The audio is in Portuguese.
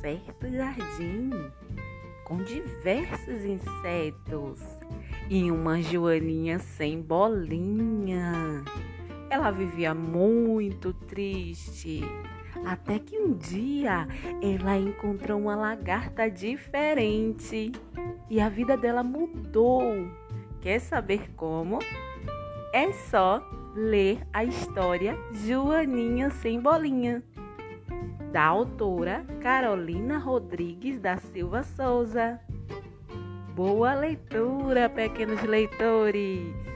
certo jardim com diversos insetos e uma joaninha sem bolinha. Ela vivia muito triste. Até que um dia ela encontrou uma lagarta diferente e a vida dela mudou. Quer saber como? É só ler a história Joaninha Sem Bolinha, da autora Carolina Rodrigues da Silva Souza. Boa leitura, pequenos leitores!